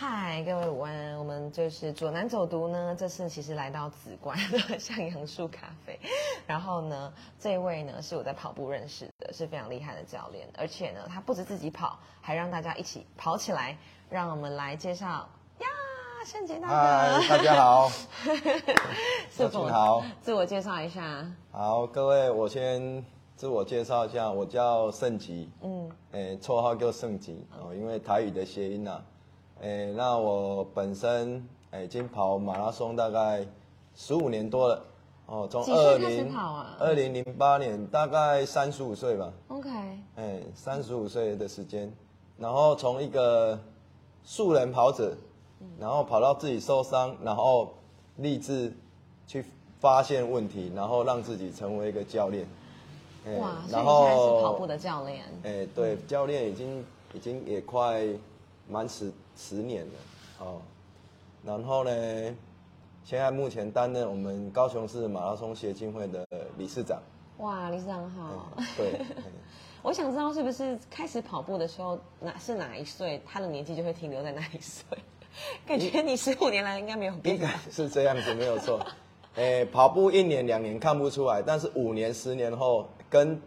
嗨，各位午安！我们就是左南走读呢，这次其实来到紫关的 向阳树咖啡。然后呢，这位呢是我在跑步认识的，是非常厉害的教练，而且呢，他不止自己跑，还让大家一起跑起来。让我们来介绍呀，圣杰大哥，嗨，大家好，是大家好，自我介绍一下。好，各位，我先自我介绍一下，我叫盛吉，嗯，诶，绰号叫盛吉哦，因为台语的谐音呐，诶，那我本身诶已经跑马拉松大概十五年多了，哦，从二零二零零八年大概三十五岁吧，OK，哎，三十五岁的时间，然后从一个素人跑者，然后跑到自己受伤，然后立志去发现问题，然后让自己成为一个教练。哎哇，然后现在是后跑步的教练。哎，对，教练已经已经也快满十十年了哦。然后呢，现在目前担任我们高雄市马拉松协进会的理事长。哇，理事长好。对，哎 我想知道是不是开始跑步的时候哪是哪一岁，他的年纪就会停留在哪一岁？感觉你十五年来应该没有变应该是这样子，没有错。诶、跑步一年两年看不出来，但是五年、十年后，跟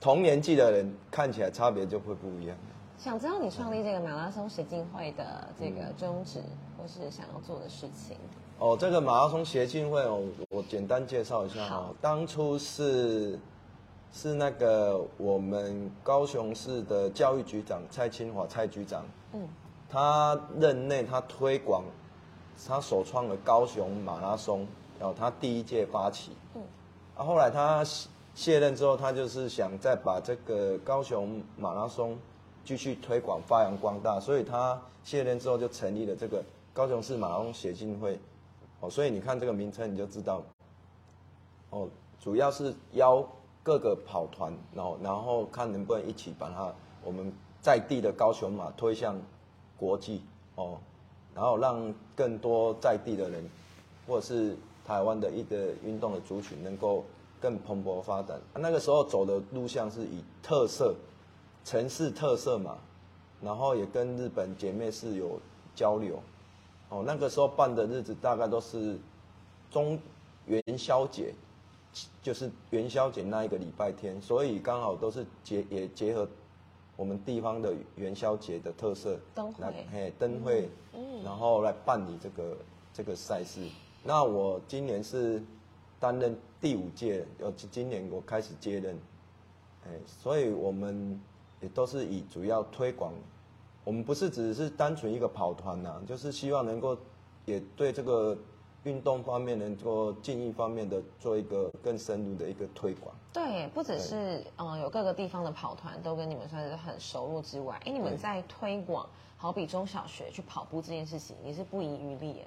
同年纪的人看起来差别就会不一样。想知道你创立这个马拉松协进会的这个宗旨，或是想要做的事情。哦，这个马拉松协进会哦，我简单介绍一下好。哦。当初是是那个我们高雄市的教育局长蔡清华蔡局长，嗯，他任内他推广，他首创了高雄马拉松，然后他第一届发起，嗯，啊，后来他卸卸任之后，他就是想再把这个高雄马拉松继续推广发扬光大，所以他卸任之后就成立了这个高雄市马拉松协进会，哦，所以你看这个名称你就知道，哦，主要是邀各个跑团，然后然后看能不能一起把它我们在地的高雄马推向国际。哦，然后让更多在地的人，或者是台湾的一个运动的族群能够更蓬勃发展。那个时候走的路线是以特色城市特色嘛，然后也跟日本姐妹市有交流。哦，那个时候办的日子大概都是中元宵节，就是元宵节那一个礼拜天，所以刚好都是结也结合我们地方的元宵节的特色，灯会来嘿灯会，嗯然后来办理这个这个赛事。那我今年是担任第五届，呃，今年我开始接任，哎，所以我们也都是以主要推广，我们不是只是单纯一个跑团呐、就是希望能够也对这个运动方面能够进一方面的做一个更深入的一个推广。对，不只是嗯、呃有各个地方的跑团都跟你们算是很熟络之外，哎，你们在推广好比中小学去跑步这件事情，你是不遗余力耶。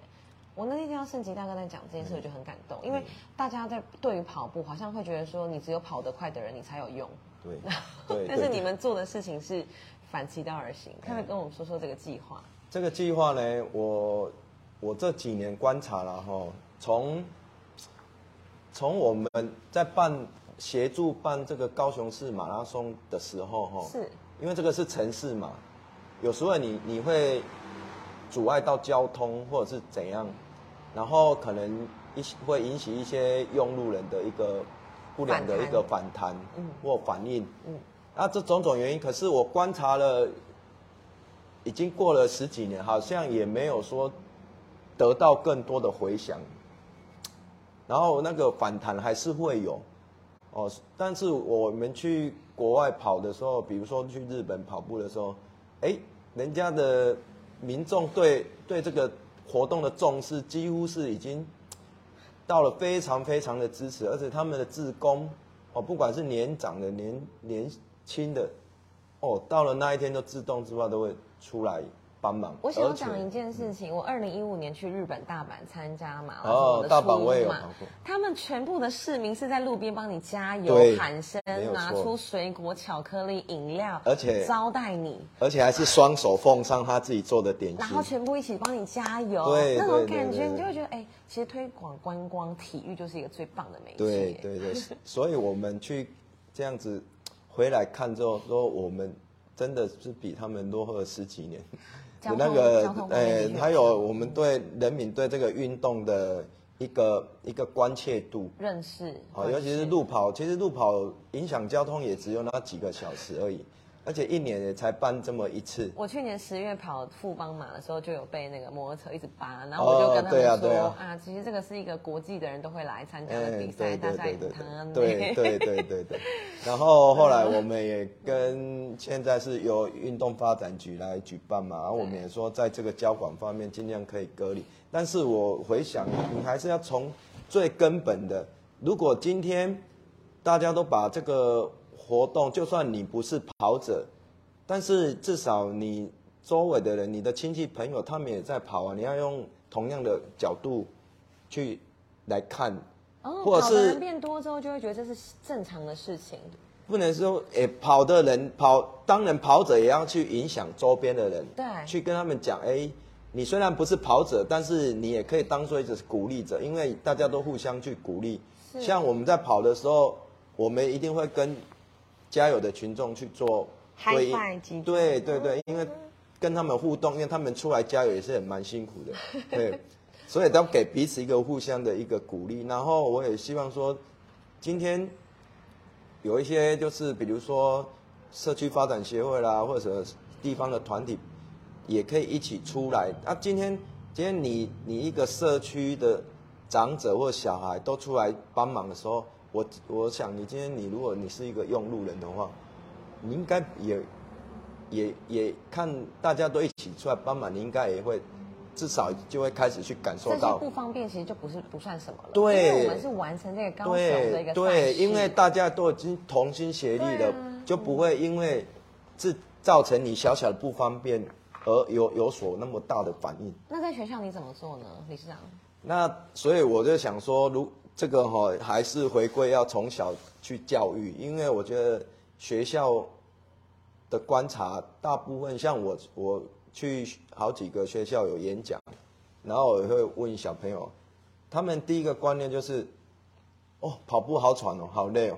我那天听到盛吉大哥在讲这件事，我就很感动，因为大家在对于跑步好像会觉得说，你只有跑得快的人你才有用，对，对。但是你们做的事情是反其道而行，可不可以跟我们说说这个计划？这个计划呢，我我这几年观察了哈，从从我们在办协助办这个高雄市马拉松的时候哈，是因为这个是城市嘛，有时候你你会阻碍到交通或者是怎样，然后可能一些会引起一些用路人的一个不良的一个反弹。嗯。或反应，嗯。那这种种原因，可是我观察了，已经过了十几年，好像也没有说得到更多的回响，然后那个反弹还是会有，哦，但是我们去国外跑的时候，比如说去日本跑步的时候，哎，人家的民众对对这个活动的重视，几乎是已经到了非常非常的支持，而且他们的志工，哦，不管是年长的、年年轻的，哦，到了那一天都自动自发都会出来帮忙。我想要讲一件事情，我二零一五年去日本大阪参加马拉哦大阪我也有过他们全部的市民是在路边帮你加油、喊声拿出水果、巧克力、饮料，而且招待你，而且还是双手奉上他自己做的点心然后。全部一起帮你加油，对那种感觉你就会觉得，哎，其实推广观光体育就是一个最棒的媒介。对对对，所以我们去这样子回来看之后，说我们真的是比他们落后了十几年。交通那个交通方面的确还有我们对人民对这个运动的一个一个关切度。认识，好，尤其是路跑，其实路跑影响交通也只有那几个小时而已，而且一年也才办这么一次。我去年十月跑富邦马的时候，就有被那个摩托车一直扒，然后我就跟他哦对们说、啊对啊其实这个是一个国际的人都会来参加的哎比赛，大对对对对 对。然后后来我们也跟现在是由运动发展局来举办嘛，然后我们也说在这个交管方面尽量可以隔离。但是我回想，你还是要从最根本的，如果今天大家都把这个活动，就算你不是跑者，但是至少你周围的人、你的亲戚朋友，他们也在跑啊，你要用同样的角度去来看，哦，或者是变多之后，就会觉得这是正常的事情。不能说诶、跑的人跑，当然跑者也要去影响周边的人，对去跟他们讲，哎、你虽然不是跑者，但是你也可以当做一个鼓励者，因为大家都互相去鼓励。是像我们在跑的时候，我们一定会跟加油的群众去做击掌对对对，因为跟他们互动，因为他们出来加油也是很蛮辛苦的，对，所以都给彼此一个互相的一个鼓励。然后我也希望说，今天有一些就是比如说社区发展协会啦，或者地方的团体，也可以一起出来。啊，今天今天你你一个社区的长者或小孩都出来帮忙的时候，我我想你今天你如果你是一个用路人的话，你应该也也也看大家都一起出来帮忙，你应该也会至少就会开始去感受到不方便其实就不是不算什么了，对因为我们是完成这个高雄的一个对对，因为大家都已经同心协力了，啊就不会因为这造成你小小的不方便而有有所那么大的反应。那在学校你怎么做呢，理事长？那所以我就想说，如这个哈、还是回归要从小去教育，因为我觉得学校的观察，大部分像我我去好几个学校有演讲，然后我会问小朋友，他们第一个观念就是，哦，跑步好喘哦，好累哦。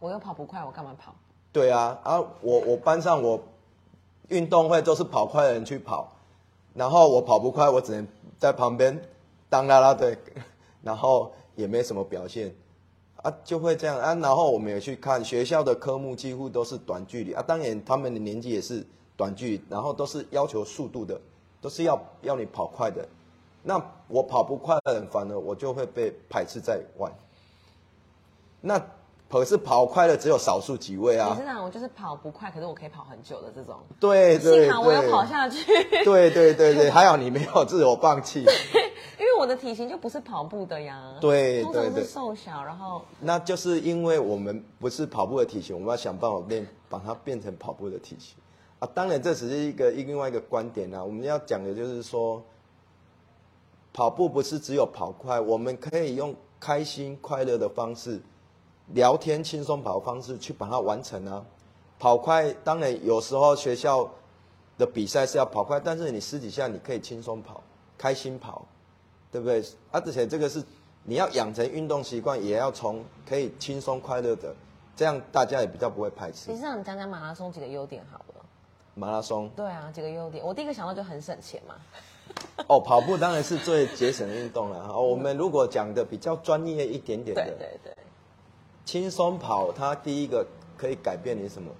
我又跑不快，我干嘛跑？对啊，啊，我我班上我运动会都是跑快的人去跑，然后我跑不快，我只能在旁边当啦啦队，然后也没什么表现，啊，就会这样啊。然后我们也去看学校的科目，几乎都是短距离啊，当然他们的年纪也是短距离，然后都是要求速度的，都是要要你跑快的。那我跑不快的人，反而我就会被排斥在外。那可是跑快的只有少数几位啊理事。长，我就是跑不快，可是我可以跑很久的这种。对对幸好我有跑下去，对对对对，还好你没有自我放弃。因为我的体型就不是跑步的呀。对对对瘦小，然后那就是因为我们不是跑步的体型，我们要想办法变，把它变成跑步的体型啊。当然，这只是一个另外一个观点啊。我们要讲的就是说，跑步不是只有跑快，我们可以用开心快乐的方式，聊天轻松跑的方式去把它完成啊。跑快，当然有时候学校的比赛是要跑快，但是你私底下你可以轻松跑，开心跑。对不对？啊，而且这个是你要养成运动习惯，也要从可以轻松快乐的，这样大家也比较不会排斥理。事长，你讲讲马拉松几个优点好了。马拉松对啊，几个优点，我第一个想到就很省钱嘛。哦，跑步当然是最节省的运动了。好，我们如果讲的比较专业一点点的，对对对，轻松跑，它第一个可以改变你什么？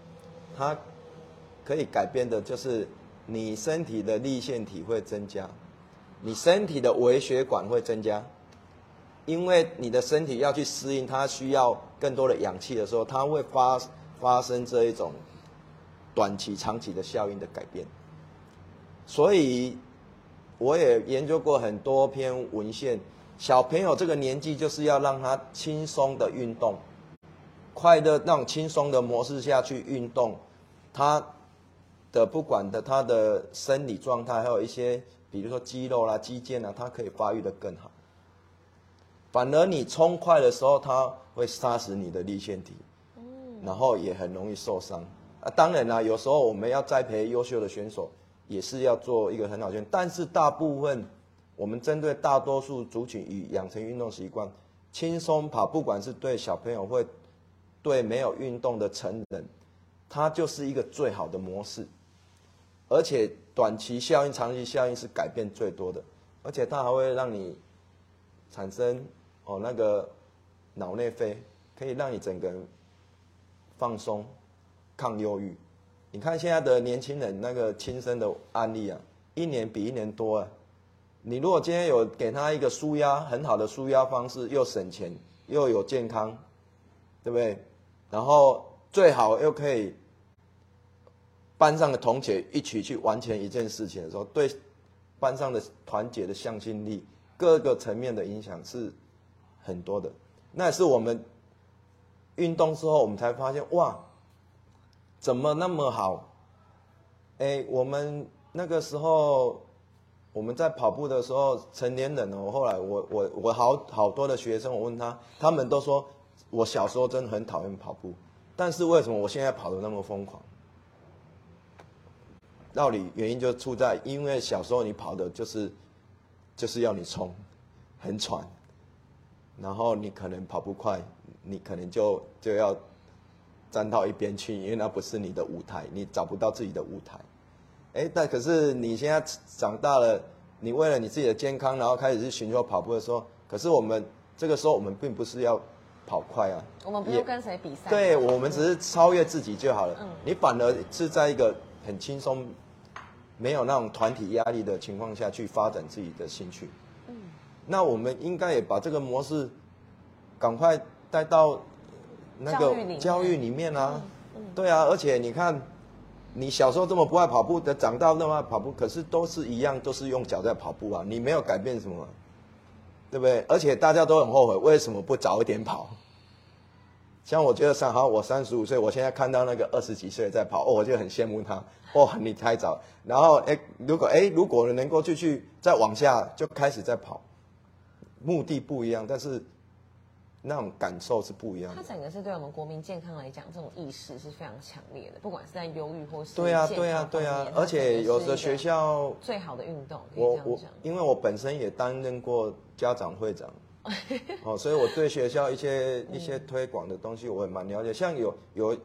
它可以改变的就是你身体的立腺体会增加，你身体的微血管会增加，因为你的身体要去适应它需要更多的氧气的时候，它会发发生这一种短期、长期的效应的改变。所以我也研究过很多篇文献，小朋友这个年纪就是要让他轻松的运动，快乐那种轻松的模式下去运动，他的不管的他的生理状态，还有一些比如说肌肉啦、肌腱啊，它可以发育的更好。反而你冲快的时候，它会杀死你的立腺体，然后也很容易受伤。啊，当然啦，有时候我们要栽培优秀的选手，也是要做一个很好的选，但是大部分我们针对大多数族群与养成运动习惯，轻松跑，不管是对小朋友会对没有运动的成人，它就是一个最好的模式。而且短期效应、长期效应是改变最多的，而且它还会让你产生哦那个脑内啡，可以让你整个人放松、抗忧郁。你看现在的年轻人那个亲身的案例啊，一年比一年多啊。你如果今天有给他一个舒压很好的舒压方式，又省钱又有健康，对不对？然后最好又可以班上的同学一起去完成一件事情的时候，对班上的团结的向心力，各个层面的影响是很多的。那也是我们运动之后，我们才发现哇，怎么那么好？哎，我们那个时候我们在跑步的时候，成年人哦，后来我我我好好多的学生，我问他，他们都说我小时候真的很讨厌跑步，但是为什么我现在跑得那么疯狂？道理原因就出在，因为小时候你跑的就是就是要你冲，很喘，然后你可能跑不快，你可能就就要站到一边去，因为那不是你的舞台，你找不到自己的舞台。哎，但可是你现在长大了，你为了你自己的健康，然后开始去寻求跑步的时候，可是我们这个时候我们并不是要跑快啊，我们不用跟谁比赛，对我们只是超越自己就好了。嗯你反而是在一个很轻松、没有那种团体压力的情况下去发展自己的兴趣。嗯那我们应该也把这个模式赶快带到那个教育里面啊。嗯对啊，而且你看，你小时候这么不爱跑步的，长大那么爱跑步，可是都是一样，都是用脚在跑步啊，你没有改变什么，对不对？而且大家都很后悔，为什么不早一点跑？像我觉得三好，我三十五岁，我现在看到那个二十几岁在跑，哦，我就很羡慕他。哦，你太早。然后，哎，如果哎，如果能够继续再往下，就开始在跑，目的不一样，但是那种感受是不一样的。它整个是对我们国民健康来讲，这种意识是非常强烈的，不管是在忧郁或是对啊，健对啊康，对啊，而且有的学校，最好的运动，我我。因为我本身也担任过家长会长，哦，所以我对学校一些一些推广的东西我也蛮了解。像有有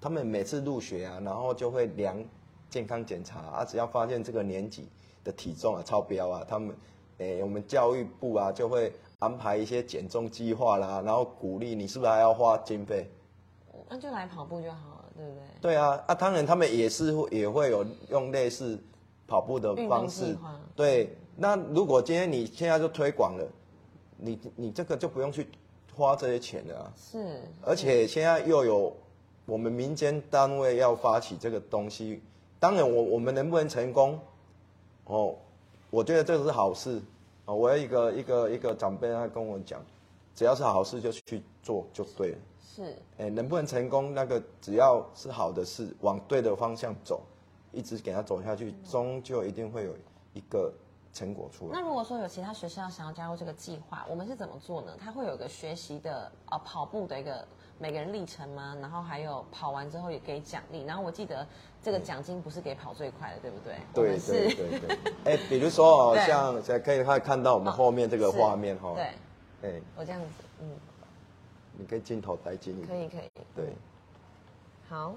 他们每次入学啊，然后就会量健康检查啊，只要发现这个年级的体重啊超标啊，他们诶我们教育部啊就会安排一些减重计划啦，然后鼓励你是不是还要花经费？那就来跑步就好了，对不对？对啊，啊，当然他们也是会也会有用类似跑步的方式。对，那如果今天你现在就推广了，你你这个就不用去花这些钱了啊。是，而且现在又有我们民间单位要发起这个东西，当然我我们能不能成功，哦，我觉得这个是好事哦。我有一个一个一个长辈他跟我讲，只要是好事就去做就对了。是哎，能不能成功？那个只要是好的事，往对的方向走，一直给他走下去，终究一定会有一个成果出来。那如果说有其他学校想要加入这个计划，我们是怎么做呢？它会有一个学习的呃跑步的一个每个人历程吗？然后还有跑完之后也给奖励。然后我记得这个奖金不是给跑最快的，对不对？对是对对对。哎，比如说哦，像可以看看到我们后面这个画面哈。对，哎，我这样子，嗯，你可以镜头带近一点。可以可以，对，好，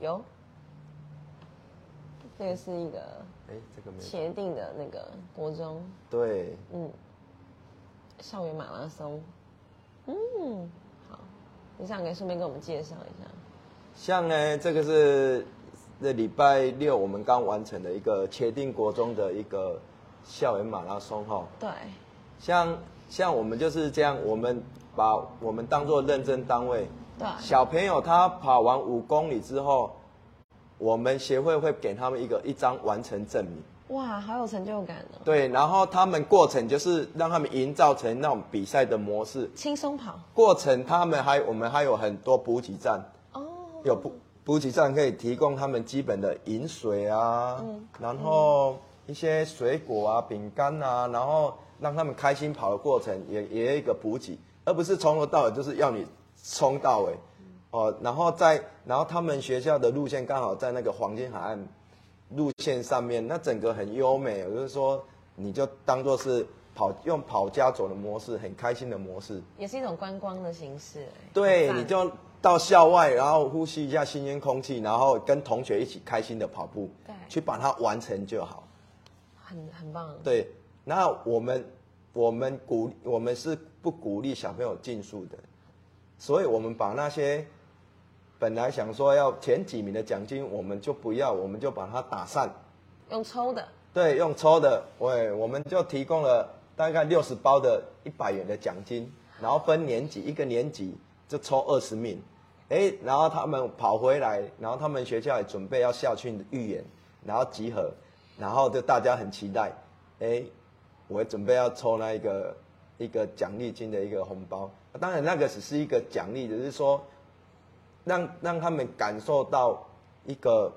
有，这个是一个哎，这个没有。茄定的那个国中，对，嗯，校园马拉松，嗯，好，你想可以顺便跟我们介绍一下，像呢，这个是这礼拜六我们刚完成的一个茄定国中的一个校园马拉松哈。对，像像我们就是这样，我们把我们当做认证单位。对。小朋友他跑完五公里之后，我们协会会给他们一个一张完成证明。哇，好有成就感哦，对，然后他们过程就是让他们营造成那种比赛的模式。轻松跑。过程他们还我们还有很多补给站，哦，有补补给站可以提供他们基本的饮水啊，嗯。然后一些水果啊、饼干啊，然后让他们开心跑的过程也也有一个补给，而不是从头到尾就是要你冲到尾，哦，然后在然后他们学校的路线刚好在那个黄金海岸路线上面，那整个很优美，也就是说你就当做是跑用跑家走的模式，很开心的模式，也是一种观光的形式，哎对，你就到校外，然后呼吸一下新鲜空气，然后跟同学一起开心的跑步，对去把它完成就好。很很棒。对，那我们我们鼓我们是不鼓励小朋友竞速的，所以我们把那些本来想说要前几名的奖金，我们就不要，我们就把它打散。用抽的，对，用抽的，喂，我们就提供了大概六十包的一百元的奖金，然后分年级，一个年级就抽二十名，哎，然后他们跑回来，然后他们学校也准备要校庆预演，然后集合，然后就大家很期待，哎，我准备要抽那一个一个奖励金的一个红包，当然那个只是一个奖励，只是说让让他们感受到一个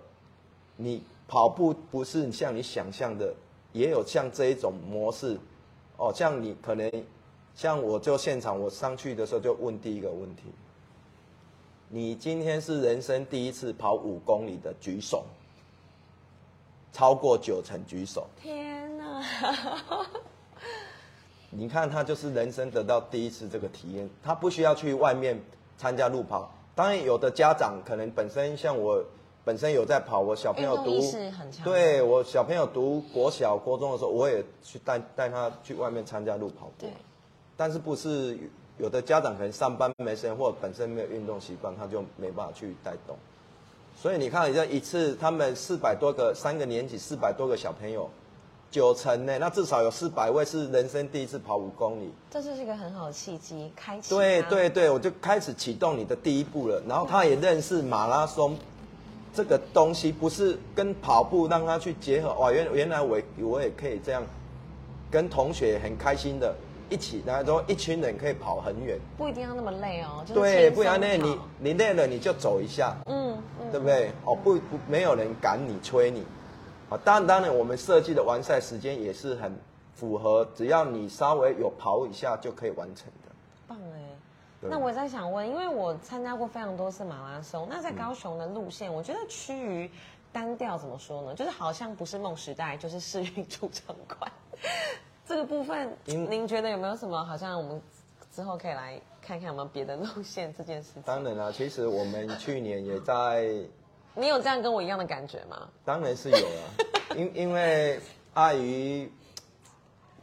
你跑步不是像你想象的，也有像这一种模式，哦，像你可能像我就现场我上去的时候就问第一个问题，你今天是人生第一次跑五公里的举手，超过九成举手，天哪！你看他就是人生得到第一次这个体验，他不需要去外面参加路跑。当然，有的家长可能本身像我，本身有在跑，我小朋友读对我小朋友读国小、国中的时候，我也去带带他去外面参加路跑过对。但是不是有的家长可能上班没时间，或者本身没有运动习惯，他就没办法去带动。所以你看，这一次他们四百多个三个年级，四百多个小朋友，九成呢，那至少有四百位是人生第一次跑五公里。这就是一个很好的契机，开启。对对，对，我就开始启动你的第一步了。然后他也认识马拉松这个东西，不是跟跑步让他去结合。哇，原原来我我也可以这样，跟同学很开心的一起，然后一群人可以跑很远。不一定要那么累哦。就是对，不然呢，你你累了你就走一下，嗯嗯，对不对？哦，不不，没有人赶你催你。啊，当然当然，我们设计的完赛时间也是很符合，只要你稍微有跑一下就可以完成的。棒哎。对那我也在想问，因为我参加过非常多次马拉松，那在嗯高雄的路线，我觉得趋于单调，怎么说呢？就是好像不是梦时代，就是世运主场馆。这个部分，您您觉得有没有什么？好像我们之后可以来看看有没有别的路线这件事情。当然啦，其实我们去年也在，你有这样跟我一样的感觉吗？当然是有啊，因因为碍于，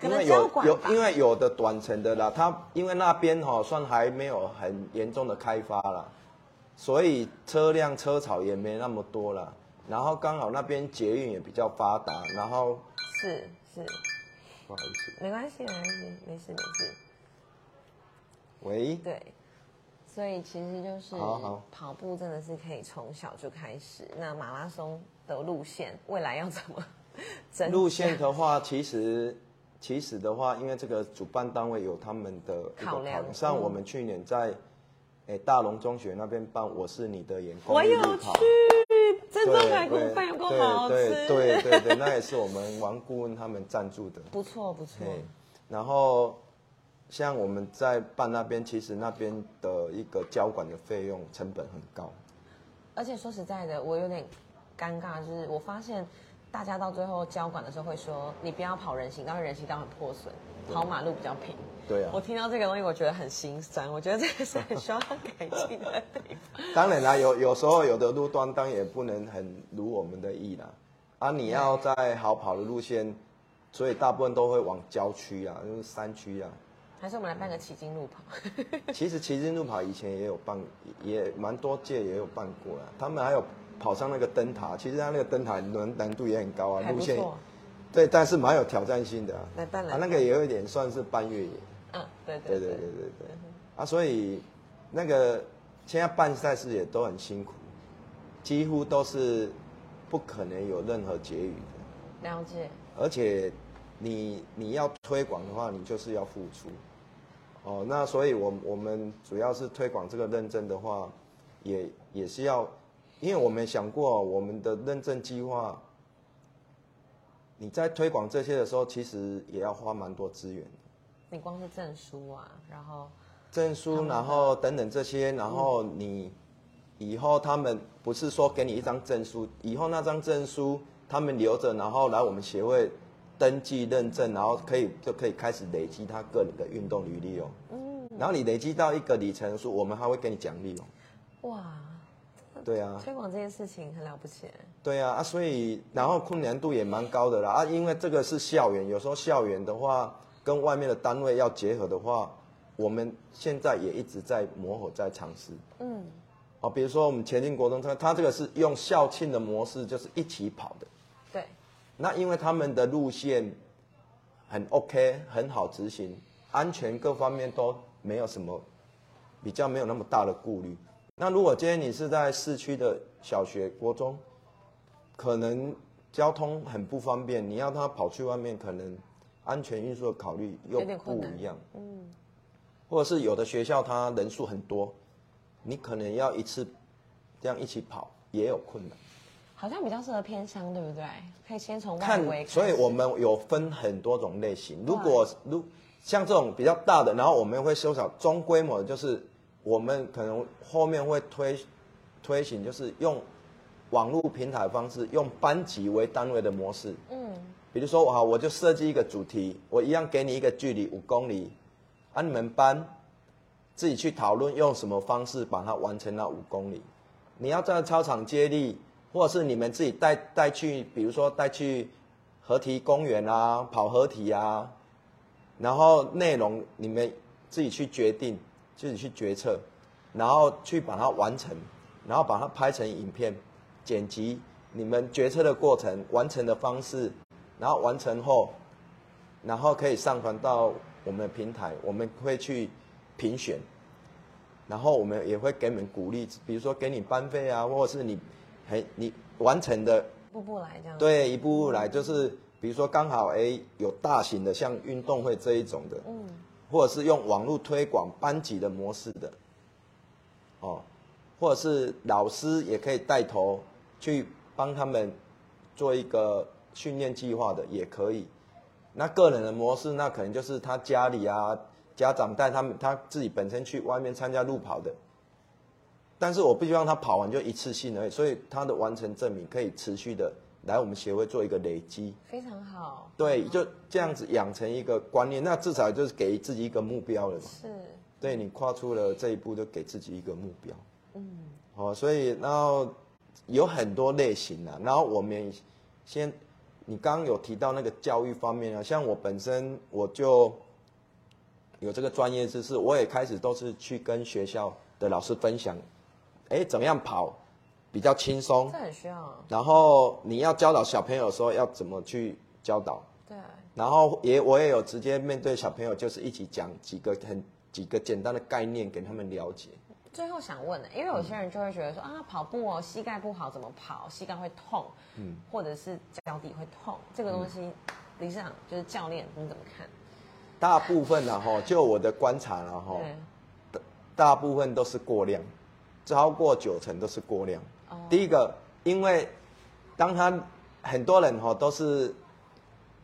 因为有有因为有的短程的啦，它因为那边哈、算还没有很严重的开发啦，所以车辆车潮也没那么多啦。然后刚好那边捷运也比较发达，然后是是，不好意思，没关系没关系，没事没事。喂，对，所以其实就是跑步真的是可以从小就开始。那马拉松的路线未来要怎么 增路线的话，其实其实的话，因为这个主办单位有他们的考量像嗯我们去年在诶大龙中学那边办“我是你的眼”公我有去益路跑，珍珠排骨对饭有够对好吃，对对对对，那也是我们王顾问他们赞助的。不错不错。然后像我们在办那边，其实那边的一个交管的费用成本很高。而且说实在的，我有点尴尬，就是我发现大家到最后交管的时候会说，你不要跑人行道，人行道很破损，跑马路比较平。对啊我，听到这个东西，我觉得很心酸，我觉得这个是很需要改进的地方。当然啦，有有时候有的路段当然也不能很如我们的意啦。啊，你要在好跑的路线，所以大部分都会往郊区啊，就是山区啊。还是我们来办个骑经路跑？其实骑行路跑以前也有办，也蛮多届也有办过啦。他们还有跑上那个灯塔，其实他那个灯塔难难度也很高啊，路线。对，但是蛮有挑战性的啊。来办来啊，那个也有一点算是半越野。嗯，对对对对对对对。啊，所以那个现在办赛事也都很辛苦，几乎都是不可能有任何结余的。了解。而且你你要推广的话，你就是要付出。哦，那所以我我们主要是推广这个认证的话，也也是要，因为我们想过我们的认证计划，你在推广这些的时候，其实也要花蛮多资源的。你光是证书啊，然后证书，然后等等这些，然后你以后他们不是说给你一张证书，以后那张证书他们留着，然后来我们协会登记认证，然后可以就可以开始累积他个人的运动履历哦。嗯。然后你累积到一个里程数，我们还会给你奖励哦。哇，对啊，推广这件事情很了不起。对啊，啊，所以然后困难度也蛮高的啦啊，因为这个是校园，有时候校园的话跟外面的单位要结合的话，我们现在也一直在磨合，在尝试。嗯，哦，比如说我们前进国中，它它这个是用校庆的模式，就是一起跑的。对，那因为他们的路线很 OK，很好执行，安全各方面都没有什么比较没有那么大的顾虑。那如果今天你是在市区的小学、国中，可能交通很不方便，你要他跑去外面，可能安全因素的考虑又不一样。嗯，或者是有的学校它人数很多，你可能要一次这样一起跑也有困难。好像比较适合偏乡，对不对？可以先从外看围看，所以我们有分很多种类型。如果如像这种比较大的，然后我们会缩小中规模的，就是我们可能后面会推推行，就是用网络平台方式，用班级为单位的模式。嗯，比如说，好，我就设计一个主题，我一样给你一个距离五公里，啊，你们班自己去讨论用什么方式把它完成那五公里。你要在操场接力，或者是你们自己带带去，比如说带去合体公园啊，跑合体啊，然后内容你们自己去决定，自己去决策，然后去把它完成，然后把它拍成影片，剪辑你们决策的过程、完成的方式，然后完成后，然后可以上传到我们的平台，我们会去评选，然后我们也会给你们鼓励，比如说给你班费啊，或者是你很你完成的一步步来这样。，对，一步步来，就是比如说刚好哎有大型的像运动会这一种的，嗯，或者是用网络推广班级的模式的，哦，或者是老师也可以带头去帮他们做一个训练计划的，也可以。那个人的模式，那可能就是他家里啊，家长带他们，他自己本身去外面参加路跑的。但是我不希望他跑完就一次性而已，所以他的完成证明可以持续的来我们协会做一个累积。非常好。对，就这样子养成一个观念，那至少就是给自己一个目标了嘛。是，对你跨出了这一步，就给自己一个目标。嗯，哦，所以然后有很多类型啊，然后我们先，你刚刚有提到那个教育方面啊，像我本身我就有这个专业知识，我也开始都是去跟学校的老师分享，哎，怎么样跑比较轻松这，很需要。然后你要教导小朋友的时候要怎么去教导。对，然后也我也有直接面对小朋友，就是一起讲几个很几个简单的概念给他们了解。最后想问呢，因为有些人就会觉得说啊，跑步哦，膝盖不好怎么跑？膝盖会痛，嗯，或者是脚底会痛，这个东西，理事长就是教练，你怎么看？大部分呢，哈，就我的观察了哈，对，大部分都是过量，超过九成都是过量。哦第一个，因为当他很多人哈都是，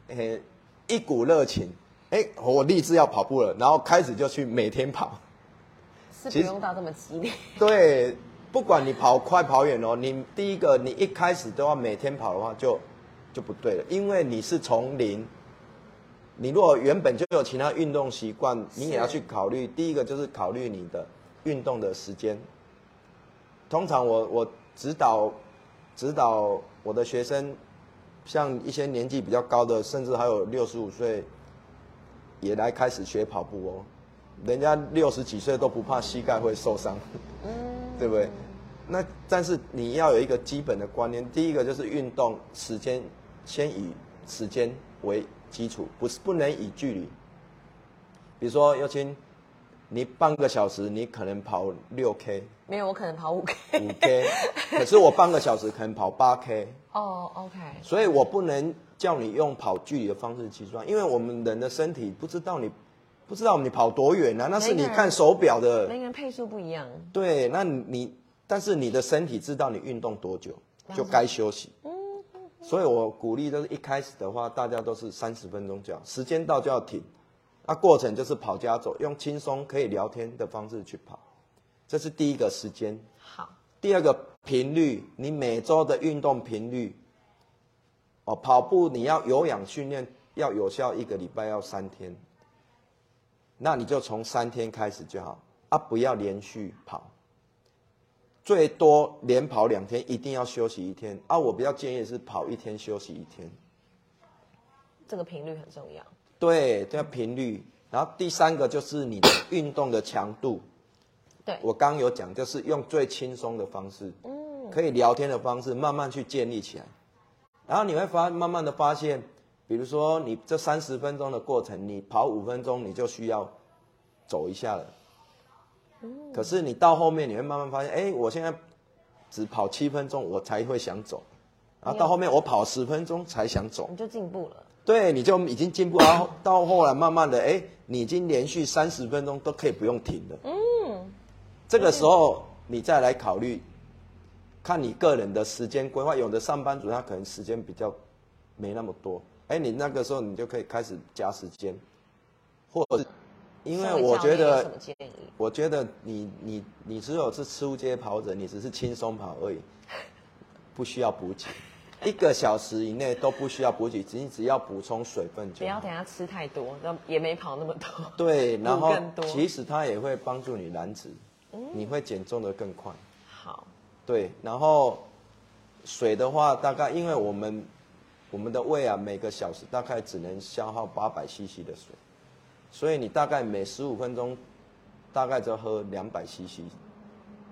诶、一股热情，哎、我立志要跑步了，然后开始就去每天跑。是不用到这么激烈。对，不管你跑快跑远哦，你第一个你一开始都要每天跑的话就就不对了，因为你是从零，你如果原本就有其他运动习惯，你也要去考虑。第一个就是考虑你的运动的时间。通常我我指导指导我的学生，像一些年纪比较高的，甚至还有六十五岁，也来开始学跑步哦。人家六十几岁都不怕膝盖会受伤，嗯，对不对？那但是你要有一个基本的观念，第一个就是运动时间，先以时间为基础，不是不能以距离。比如说，尤青，你半个小时你可能跑六 K、没有，我可能跑五 K。五 K，可是我半个小时可能跑八 K，哦，OK，所以我不能叫你用跑距离的方式计算，因为我们人的身体不知道你不知道你跑多远啊，那是你看手表的。每个人配速不一样。对，那你但是你的身体知道你运动多久，就该休息。嗯所以我鼓励就是一开始的话，大家都是三十分钟就好，时间到就要停。那过程就是跑加走，用轻松可以聊天的方式去跑，这是第一个时间。好，第二个频率，你每周的运动频率，哦，跑步你要有氧训练要有效，一个礼拜要三天，那你就从三天开始就好啊，不要连续跑。最多连跑两天，一定要休息一天啊！我比较建议是跑一天休息一天。这个频率很重要。对，这个频率。然后第三个就是你的运动的强度。对，我刚有讲，就是用最轻松的方式，嗯，可以聊天的方式，慢慢去建立起来。然后你会发，慢慢的发现，比如说你这三十分钟的过程，你跑五分钟，你就需要走一下了。嗯。可是你到后面，你会慢慢发现，哎，我现在只跑七分钟，我才会想走。然后到后面，我跑十分钟才想走。你就进步了。对，你就已经进步，然后到后来慢慢的，哎，你已经连续三十分钟都可以不用停了。嗯，这个时候你再来考虑，看你个人的时间规划。有的上班族他可能时间比较没那么多，哎，你那个时候你就可以开始加时间，或者是因为我觉得，我觉得你你你只有是出街跑者，你只是轻松跑而已，不需要补给。一个小时以内都不需要补给，只只要补充水分就。不要等下吃太多，那也没跑那么多。对，然后其实它也会帮助你燃脂，你会减重的更快。好。对，然后水的话，大概因为我们我们的胃啊，每个小时大概只能消耗八百 CC 的水，所以你大概每十五分钟大概就喝两百 CC。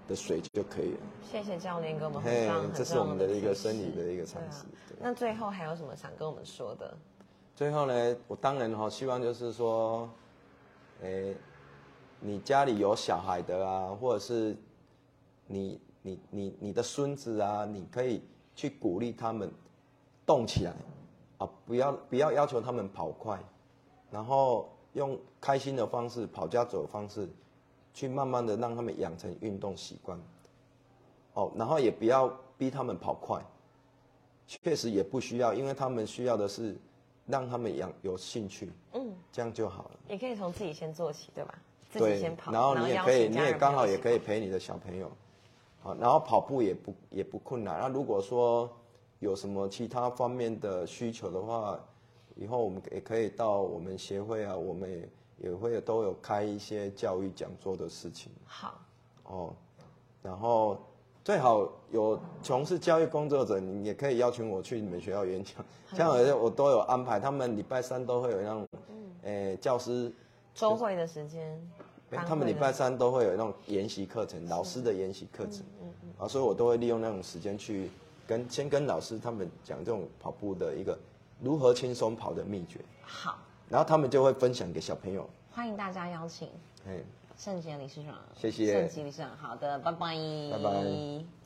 的水就可以了。谢谢教练给我们很这是我们的一个生理的一个常识。那最后还有什么想跟我们说的？最后呢，我当然哈希望就是说，诶，你家里有小孩的啊，或者是你你你你的孙子啊，你可以去鼓励他们动起来啊，不要不要要求他们跑快，然后用开心的方式跑家走的方式。去慢慢的让他们养成运动习惯，哦，然后也不要逼他们跑快，确实也不需要，因为他们需要的是让他们养有兴趣，嗯，这样就好了。也可以从自己先做起，对吧？自己先跑，然后你也可以，你也刚好也可以陪你的小朋友，好，然后跑步也不也不困难。那如果说有什么其他方面的需求的话，以后我们也可以到我们协会啊，我们也。也会都有开一些教育讲座的事情。好。哦，然后最好有从事教育工作者，你也可以邀请我去你们学校演讲。像我我都有安排，他们礼拜三都会有那种，诶，教师周会的时间。他们礼拜三都会有那种研习课程，老师的研习课程。嗯嗯。啊，所以我都会利用那种时间去跟先跟老师他们讲这种跑步的一个如何轻松跑的秘诀。好。然后他们就会分享给小朋友。欢迎大家邀请。哎，圣杰理事长。谢谢。圣杰理事长，好的，拜拜。拜拜。